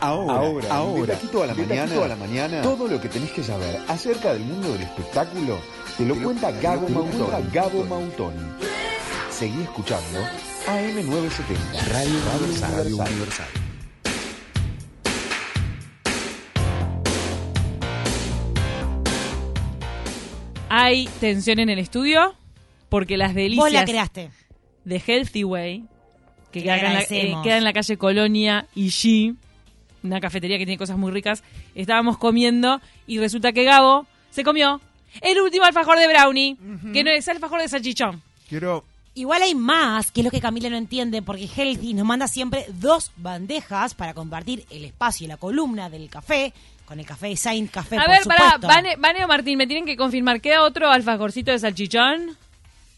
Ahora, ahora, ahora, de taquito a la mañana, taquito a la mañana, todo lo que tenés que saber acerca del mundo del espectáculo te lo cuenta Gabo te lo cuenta Mautoni. Gabo Mautoni. Seguí escuchando AM970 Radio, Radio Universal. Hay tensión en el estudio porque las delicias Vos la creaste. de Healthy Way, que queda, en la, eh, queda en la calle Colonia y G, una cafetería que tiene cosas muy ricas, estábamos comiendo y resulta que Gabo se comió el último alfajor de brownie, que no es alfajor de salchichón. Quiero. Igual hay más, que es lo que Camila no entiende, porque Healthy nos manda siempre dos bandejas para compartir el espacio y la columna del café, con el café Saint Café, A por ver, pará, supuesto. Vane, Vane o Martín, me tienen que confirmar, ¿queda otro alfajorcito de salchichón?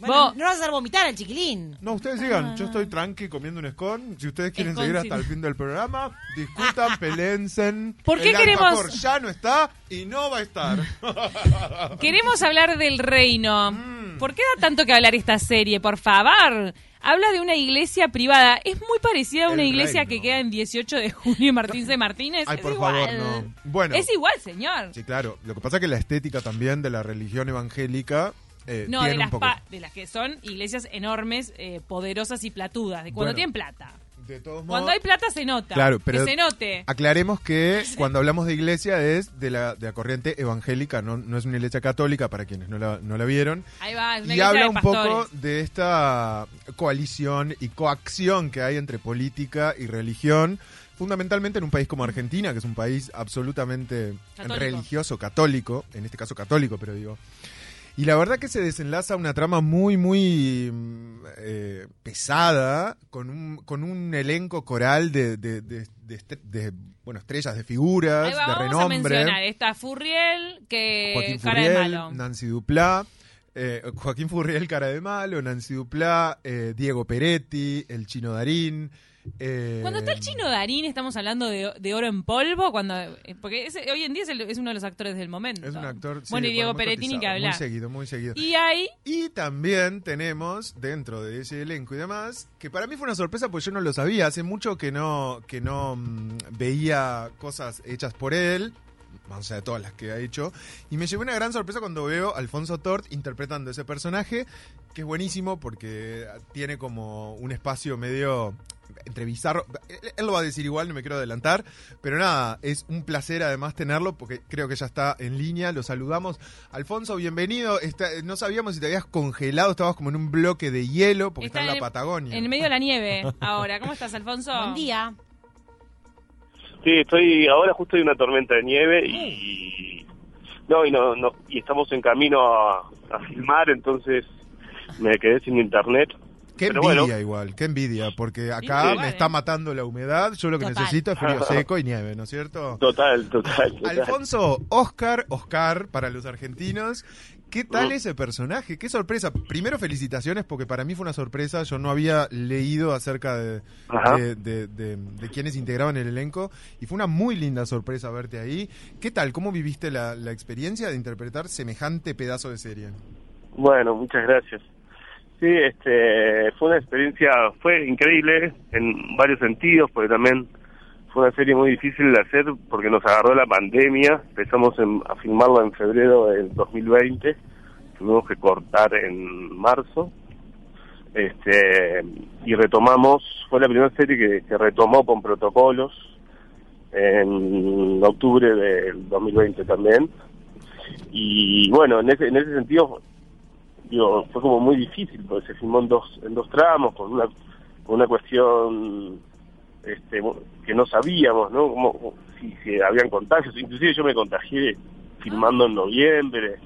Bueno, Vos- no vas a hacer vomitar al chiquilín. No, ustedes sigan. Yo estoy tranqui comiendo un scone. Si ustedes quieren seguir sí. hasta el fin del programa, discutan, pelensen. ¿Por qué el queremos- alfajor ya no está y no va a estar. Queremos hablar del reino. Mm. ¿Por qué da tanto que hablar esta serie? Por favor. Habla de una iglesia privada. Es muy parecida a una El iglesia reino. que queda en 18 de junio y Martín C. Martínez. Ay, es por igual. favor, no. Bueno. Es igual, señor. Sí, claro. Lo que pasa es que la estética también de la religión evangélica eh, No, de las, pa- de las que son iglesias enormes, eh, poderosas y platudas. De cuando Bueno. tienen plata. De todos modos, Cuando hay plata se nota. Claro, pero Que se note. aclaremos que cuando hablamos de iglesia es de la, de la corriente evangélica, no, no es una iglesia católica para quienes no la, no la vieron. Ahí va, es una Y habla de un poco de esta coalición y coacción que hay entre política y religión, fundamentalmente en un país como Argentina, que es un país absolutamente Católico. religioso, católico, en este caso católico, pero digo. Y la verdad que se desenlaza una trama muy, muy mm, eh, pesada, con un, con un elenco coral de, de, de- de bueno, estrellas, de figuras, Ahí va, de vamos a renombre. mencionar. Está Furriel, que Joaquín cara de malo. Nancy Duplá, eh, Joaquín Furriel, cara de malo, Nancy Duplá, eh, Diego Peretti, el chino Darín. Eh, Cuando está el chino Darín, estamos hablando de, de oro en polvo, cuando eh, porque hoy en día es, el- es uno de los actores del momento. Es un actor. sí, Bueno, y Diego muy Peretti ni que hablar. Muy seguido, muy seguido. Y hay Y también tenemos dentro de ese elenco y demás, que para mí fue una sorpresa porque yo no lo sabía, hace mucho que no, que no mm, veía cosas hechas por él, más allá de todas las que ha hecho, y me llevé una gran sorpresa cuando veo a Alfonso Tort interpretando ese personaje, que es buenísimo porque tiene como un espacio medio entre bizarro, él, él lo va a decir igual, no me quiero adelantar, pero nada, es un placer además tenerlo porque creo que ya está en línea, lo saludamos. Alfonso, bienvenido, Está- no sabíamos si te habías congelado, estabas como en un bloque de hielo porque está, en la Patagonia. en medio de la nieve ahora. ¿Cómo estás, Alfonso? Buen día. Sí, estoy ahora justo hay una tormenta de nieve y no y no, no y estamos en camino a, a filmar, entonces me quedé sin internet. Qué Pero envidia bueno. igual, qué envidia, porque Sí, acá me ¿eh? está matando la humedad, yo lo que Total. necesito es frío seco y nieve, ¿no es cierto? Total, total. total. Alfonso, Oscar, Oscar para los argentinos. ¿Qué tal Mm. ese personaje? Qué sorpresa. Primero felicitaciones porque para mí fue una sorpresa. Yo no había leído acerca de, de, de- de- de quienes integraban el elenco y fue una muy linda sorpresa verte ahí. ¿Qué tal? ¿Cómo viviste la, la experiencia de interpretar semejante pedazo de serie? Bueno, muchas gracias. Sí, este, fue una experiencia, fue increíble en varios sentidos, porque también fue una serie muy difícil de hacer porque nos agarró la pandemia. Empezamos en- a filmarla en febrero del 2020, tuvimos que cortar en marzo. Este, y retomamos, fue la primera serie que, que retomó con protocolos en octubre del 2020 también. Y bueno, en ese, en ese sentido digo, fue como muy difícil porque se filmó en dos en dos tramos con una con una cuestión este que no sabíamos no como si, si habían contagios. Inclusive yo me contagié filmando en noviembre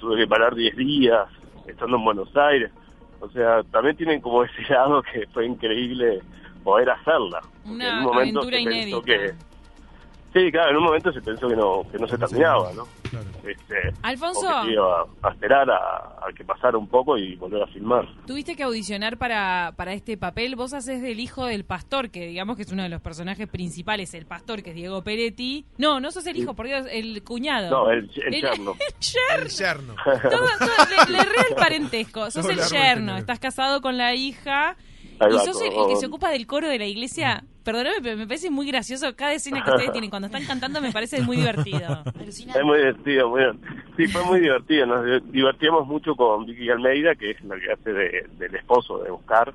tuve que parar 10 días estando en Buenos Aires. O sea también tienen como ese lado que fue increíble poder hacerla. Una en un momento aventura se pensó inédita. que sí claro en un momento se pensó que no que no se terminaba no Claro. este Alfonso, a esperar a, a que pasara un poco y volver a filmar. tuviste que audicionar para, para este papel. Vos haces del hijo del pastor, que digamos que es uno de los personajes principales, el pastor, que es Diego Peretti. No, no sos el hijo, por Dios, el cuñado. No, el, el yerno. yerno. El yerno. Todo, todo- le, le re el parentesco. Sos el yerno, estás casado con la hija Ahí y va, sos el, el que se ocupa del coro de la iglesia. Perdóname, pero me parece muy gracioso cada escena que ustedes tienen. Cuando están cantando me parece muy divertido. Alucinante. Es muy divertido, muy Sí, fue muy divertido. Nos di- divertíamos mucho con Vicky Almeida, que es la que hace de- del esposo de Oscar.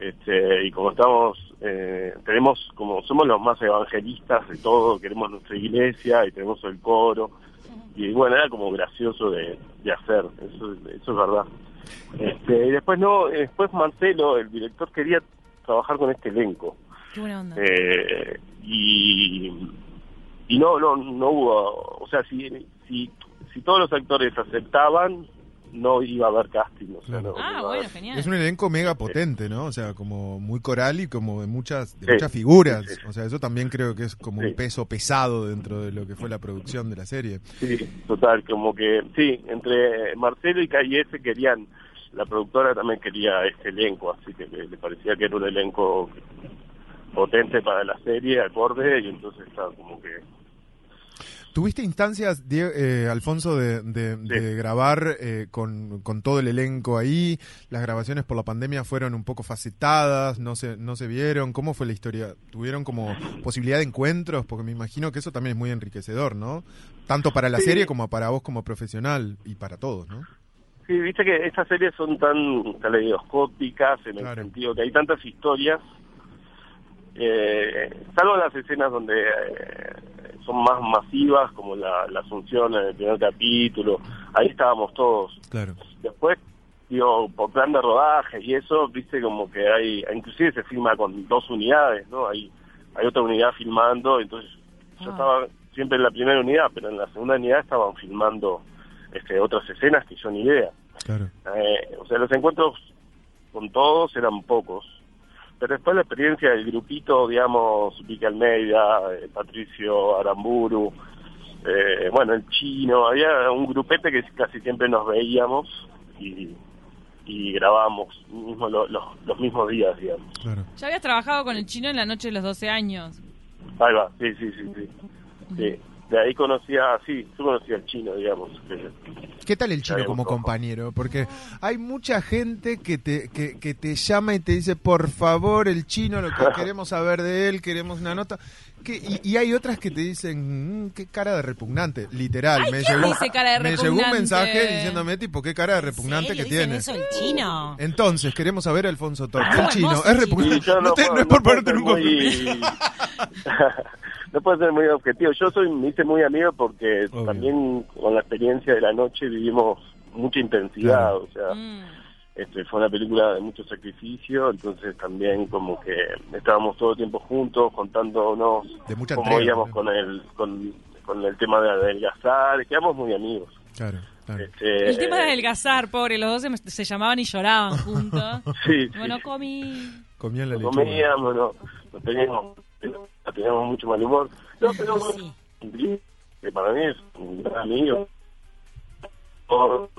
Este, y como estamos, eh, tenemos, como somos los más evangelistas de todo, queremos nuestra iglesia y tenemos el coro. Y bueno, era como gracioso de, de hacer, eso, eso es verdad. Este, y después no, después Marcelo, el director, quería trabajar con este elenco. Qué buena onda. Eh, y y no no no hubo o sea si si si todos los actores aceptaban no iba a haber casting o sea, no, no ah, iba a bueno, haber. genial. Es un elenco mega potente, ¿no? O sea, como muy coral y como de muchas, de Sí, muchas figuras. sí, sí. O sea, eso también creo que es como Sí. un peso pesado dentro de lo que fue la producción de la serie. sí total como que sí entre Marcelo y Cayese querían la productora también quería este elenco así que le parecía que era un elenco potente para la serie acorde y entonces estaba como que ¿Tuviste instancias, Die- eh, Alfonso, de, de- de Sí. grabar eh, con, con todo el elenco ahí? ¿Las grabaciones por la pandemia fueron un poco facetadas? ¿No se, ¿No se vieron? ¿Cómo fue la historia? ¿Tuvieron como posibilidad de encuentros? Porque me imagino que eso también es muy enriquecedor, ¿no? Tanto para la Sí. serie como para vos como profesional y para todos, ¿no? Sí, viste que estas series son tan caleidoscópicas en Claro. el sentido que hay tantas historias, eh, salvo las escenas donde eh, son más masivas, como la, la Asunción en el primer capítulo, ahí estábamos todos. Claro. Después, digo, por plan de rodaje y eso, viste como que hay, inclusive se filma con dos unidades, ¿no? Hay, hay otra unidad filmando, entonces yo Ah. estaba siempre en la primera unidad, pero en la segunda unidad estaban filmando este, otras escenas que yo ni idea. Claro. Eh, o sea, los encuentros con todos eran pocos. Pero después la experiencia del grupito, digamos, Vicky Almeida, eh, Patricio Aramburu, eh, bueno, el chino, había un grupete que casi siempre nos veíamos y, y grabábamos mismo lo- lo- los mismos días, digamos. Claro. Ya habías trabajado con el chino en la noche de los 12 años. Ahí va, sí, sí, sí, sí. sí. De ahí conocía, sí, yo conocía al chino, digamos. ¿Qué tal el chino como compañero? Porque hay mucha gente que te, que, que te llama y te dice, por favor, el chino, lo que queremos saber de él, queremos una nota. Que, y, y hay otras que te dicen, "Mm, qué cara de repugnante, literal. me ¿quién llegó, dice cara de me llegó un mensaje diciéndome, tipo, qué cara de repugnante ¿En que tiene. eso el chino? Entonces, queremos saber a Alfonso Torres. Ah, El chino, es repugnante. Sí, No, te- puedo- no es por ponerte en un compromiso. no puedo ser muy objetivo. Yo soy, me hice muy amigo porque Obvio. también con la experiencia de la noche vivimos mucha intensidad. Claro. O sea, Mm. este, fue una película de mucho sacrificio, entonces también como que estábamos todo el tiempo juntos contándonos De mucha cómo entrega, íbamos ¿no? con el, con, con el tema de adelgazar. Quedamos muy amigos. Claro, claro. Este, El tema de adelgazar, pobre, los dos se, se llamaban y lloraban juntos. Sí, sí. Bueno, comí. Comían la lechuga. comíamos, no, no teníamos, teníamos mucho mal humor. No, pero Sí. que para mí es un gran amigo. Por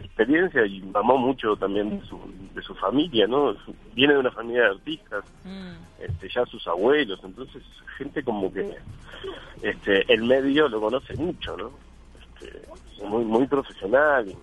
experiencia y amó mucho también de su, de su familia, ¿no? Viene de una familia de artistas, Mm. este, ya sus abuelos, entonces gente como que este el medio lo conoce mucho, ¿no? Este, es muy, muy profesional.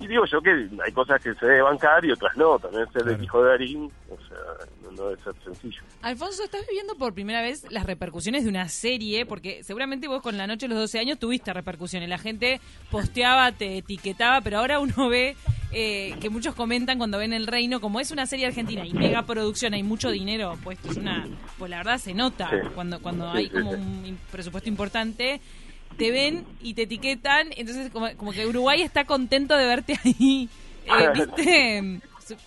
Y, digo yo que hay cosas que se debe bancar y otras no, también ser Claro. el hijo de Darín, o sea, no, no debe ser sencillo. Alfonso, ¿estás viviendo por primera vez las repercusiones de una serie? Porque seguramente vos con La Noche de los 12 años tuviste repercusiones. La gente posteaba, te etiquetaba, pero ahora uno ve eh, que muchos comentan cuando ven El Reino, como es una serie argentina y mega producción, hay mucho dinero puesto, es una, pues la verdad se nota Sí. cuando, cuando Sí, hay sí, como sí. un presupuesto importante. Te ven y te etiquetan, entonces como, como que Uruguay está contento de verte ahí. Eh, ¿Viste?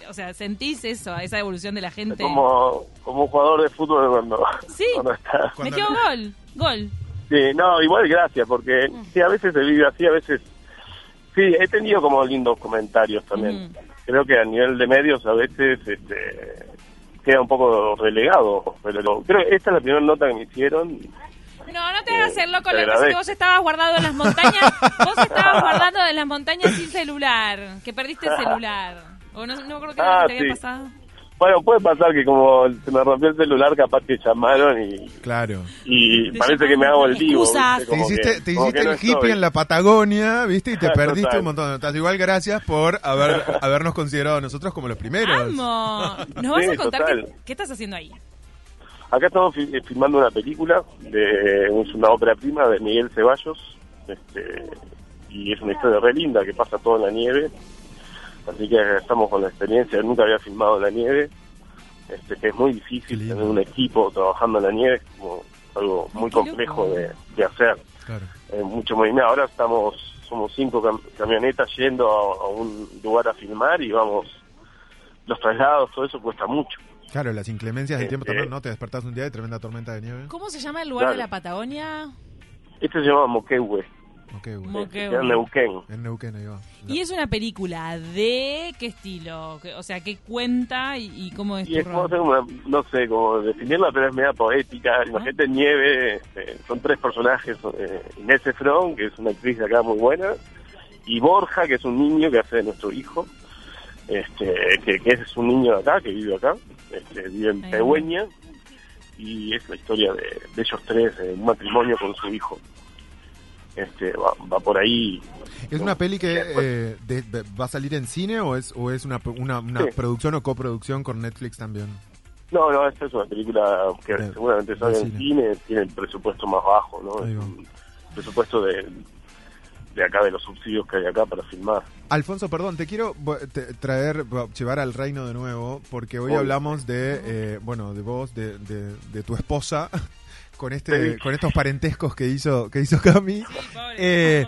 O sea, sentís eso, esa evolución de la gente. Como, como jugador de fútbol cuando, Sí. cuando está. Metió gol, gol. Sí, no, igual gracias, porque sí, a veces se vive así, a veces... Sí, he tenido como lindos comentarios también. Ujú. Creo que a nivel de medios a veces este, queda un poco relegado, pero creo que esta es la primera nota que me hicieron. No, no te hagas Eh, loco, lo que que vos estabas guardado en las montañas, vos estabas guardando en las montañas sin celular, que perdiste el celular. O no, no me acuerdo qué era lo Ah, que te había sí. pasado. Bueno, puede pasar que como se me rompió el celular, capaz que llamaron y, Claro. y parece que me hago el vivo. Te hiciste, que- te hiciste que no el hippie estoy. en la Patagonia, ¿viste? Y te Total. perdiste un montón de notas. Igual gracias por haber, habernos considerado a nosotros como los primeros. ¡Vamos! ¿Nos vas Sí, a contar qué estás haciendo ahí? Acá estamos eh, filmando una película, de, es una ópera prima de Miguel Ceballos, este, y es una historia re linda que pasa todo en la nieve, así que estamos con la experiencia, nunca había filmado en la nieve, este, que es muy difícil tener un equipo trabajando en la nieve, es como algo muy complejo de, de hacer, Claro. eh, mucho movimiento. Ahora estamos, somos cinco cam- camionetas yendo a, a un lugar a filmar y vamos, los traslados, todo eso cuesta mucho. Claro, las inclemencias del tiempo Este- también, ¿no? Te despertás un día de tremenda tormenta de nieve. ¿Cómo se llama el lugar Claro. de la Patagonia? Este se llama Moquehue, Ok, güey. Mo- Moquehue. en Neuquén. En Neuquén, ahí va. Y es una película de qué estilo, ¿Qué- o sea, qué cuenta y, y cómo es Y tu es como rol? hacer una, no sé cómo definirla, pero es media poética. Imagínate nieve, este, son tres personajes, eh, Inés Efron, que es una actriz de acá muy buena, y Borja, que es un niño que hace de nuestro hijo, este, que, que es un niño de acá, que vive acá, este, vive en. Pegüeña, y es la historia de, de ellos tres, un matrimonio con su hijo. Este, va, va por ahí. ¿Es una peli que Después- eh, de- de- va a salir en cine o es, o es una, una, una Sí. producción o coproducción con Netflix también? No, no, esta es una película que De- seguramente sale en cine. cine, tiene el presupuesto más bajo, ¿no? Es un presupuesto de, de acá, de los subsidios que hay acá para filmar. Alfonso, perdón, te quiero traer, llevar al reino de nuevo, porque hoy hablamos de, eh, bueno, de vos, de, de- de tu esposa, con este, Sí. con estos parentescos que hizo, que hizo Cami. pobre, Eh,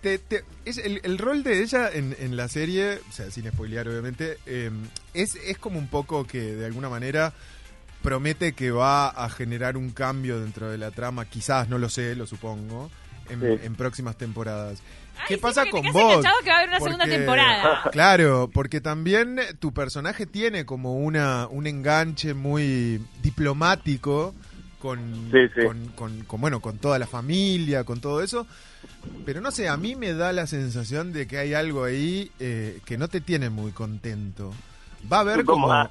te- te- es el, el rol de ella en, en la serie, o sea, sin spoilear obviamente, eh, es, es como un poco que de alguna manera promete que va a generar un cambio dentro de la trama, quizás, no lo sé, lo supongo, en, Sí. en próximas temporadas. Ay, ¿Qué sí, pasa con te vos? que va a haber una segunda temporada. Claro, porque también tu personaje tiene como una un enganche muy diplomático con, Sí, sí. con, con- con, bueno con toda la familia, con todo eso. Pero no sé, a mí me da la sensación de que hay algo ahí eh, que no te tiene muy contento. Va a haber Como como a-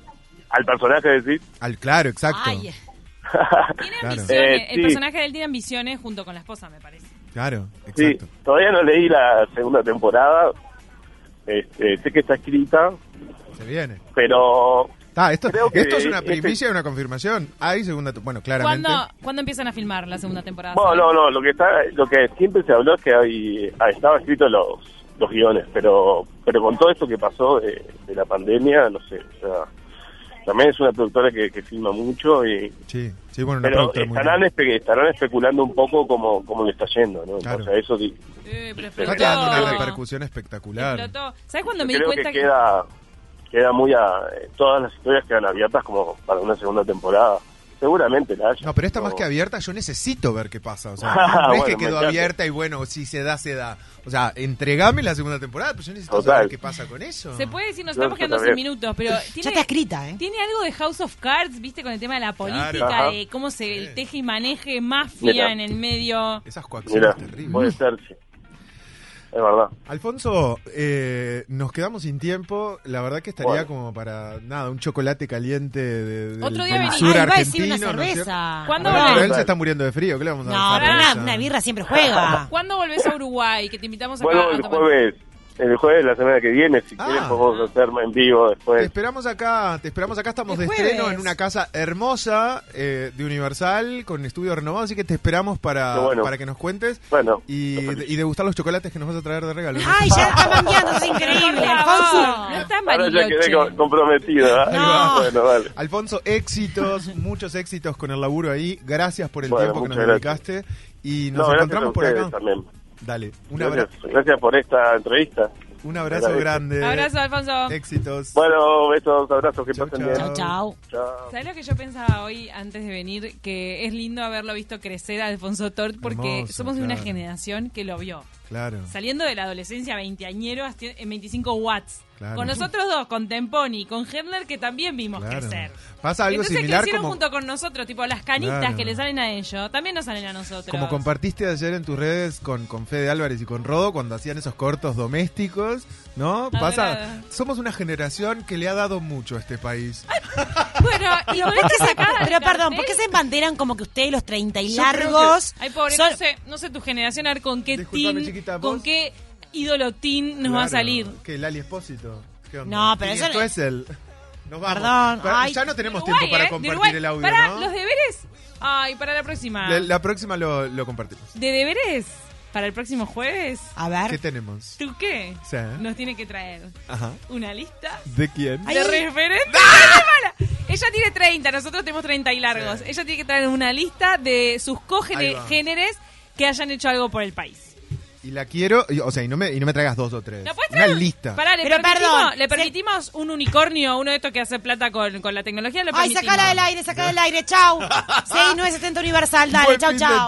al personaje decir, al claro, exacto. Ay, tiene Claro. ambiciones. Eh, El personaje de él tiene ambiciones junto con la esposa, me parece. Claro, sí, exacto. todavía no leí la segunda temporada, este, sé que está escrita, Se viene. pero Ah, esto, es una este- primicia y una confirmación. Hay segunda, bueno, claramente. ¿Cuándo, ¿Cuándo empiezan a filmar la segunda temporada? bueno, no, no, lo que está, lo que siempre se habló es que hay, ah, estaba escrito los, los guiones, pero, pero con todo esto que pasó de, de la pandemia, no sé, o sea, también es una productora que, que filma mucho y Sí, sí, bueno, pero estarán, espe- estarán especulando un poco cómo, cómo le está yendo, ¿no? Claro. O sea, eso pero Está explotó. dando una repercusión espectacular. Explotó. ¿Sabes cuando me di que queda queda muy a eh, todas las historias quedan abiertas como para una segunda temporada seguramente la haya No, pero esta más que abierta, yo necesito ver qué pasa. O sea, Ah, no es que quedó abierta y bueno, si se da, se da. O sea, entregame la segunda temporada, pero yo necesito Total. saber qué pasa con eso. Se puede decir, nos No, estamos quedando sin minutos, pero Ya tiene, está escrita, ¿eh? tiene algo de House of Cards, viste, con el tema de la política, Claro. De cómo se el teje y maneje mafia Mira. en el medio. Esas coacciones mira terribles. puede ser sí es verdad Alfonso, eh, nos quedamos sin tiempo. La verdad que estaría Bueno. como para, nada, un chocolate caliente de, del, Otro día del sur Ay, va a decir argentino. una ¿no cerveza. ¿Cuándo Bueno, volvés? él se está muriendo de frío. ¿Qué le vamos a No, cerveza? una, una birra siempre juega. ¿Cuándo volvés a Uruguay? Que te invitamos acá bueno a el tomar- jueves el jueves de la semana que viene si Ah. quieren podemos hacer en vivo Te después esperamos acá, te esperamos acá, estamos de estreno en una casa hermosa eh, de Universal con estudio renovado, así que te esperamos para, bueno. para que nos cuentes bueno y, y degustar los chocolates que nos vas a traer de regalo. ¿no? Ay, ya está cambiando, es increíble. Alfonso. No estás ahora ya quedé co- comprometido ¿eh? Va. bueno dale Alfonso, éxitos, muchos éxitos con el laburo ahí. Gracias por el Bueno, tiempo que nos muchas dedicaste y nos no, gracias encontramos por acá. también Dale, un, abra- gracias, gracias por esta entrevista un abrazo grande. Abrazo, Alfonso. Éxitos. bueno besos abrazos que Chau, pasen chau. bien Chao, chao. ¿Sabes lo que yo pensaba hoy antes de venir? Que es lindo haberlo visto crecer a Alfonso Tort porque Hermoso, somos de una generación que lo vio. Claro. Saliendo de la adolescencia veinteañero en 25 watts. Claro. Con nosotros dos, con Temponi, con Herner, que también vimos Claro. crecer. Pasa algo Entonces similar crecieron como, junto con nosotros, tipo las canitas Claro. que le salen a ellos, también nos salen a nosotros. como compartiste ayer en tus redes con, con Fede Álvarez y con Rodo cuando hacían esos cortos domésticos, ¿no? Pasa, somos una generación que le ha dado mucho a este país. Bueno, y con esta sacada Pero perdón, cartel- ¿por qué se embanderan como que ustedes los 30 y Yo largos? Ay, pobre, son- no sé, no sé tu generación, a ver con qué chiquita, con qué ídolo teen nos va a salir. ¿Qué, Lali Espósito? ¿Qué onda? No, pero eso esto no- es el... Nos vamos. Perdón, ay. ya no tenemos Uruguay, tiempo para ¿eh? Compartir el audio, Para ¿no? los deberes. Ay, para la próxima. La, la próxima lo, lo compartimos. ¿De deberes? ¿Para el próximo jueves? A ¿Qué ver. tenemos? ¿Tú qué? Sí. Nos tiene que traer Ajá. una lista ¿De quién? de referentes. ¡Ay, qué mala! Ella tiene 30, nosotros tenemos 30 y largos. Sí. Ella tiene que traer una lista de sus cogéneres que hayan hecho algo por el país. Y la quiero, y- o sea, y no me, y no me traigas dos o tres. ¿La puedes Una lista. Pará, le Pero permitimos, perdón, le se- permitimos un unicornio, uno de estos que hace plata con, con la tecnología. Lo Ay, sacala del aire, sacala del aire, chau. 6970 Universal, dale, Buen chau. chau.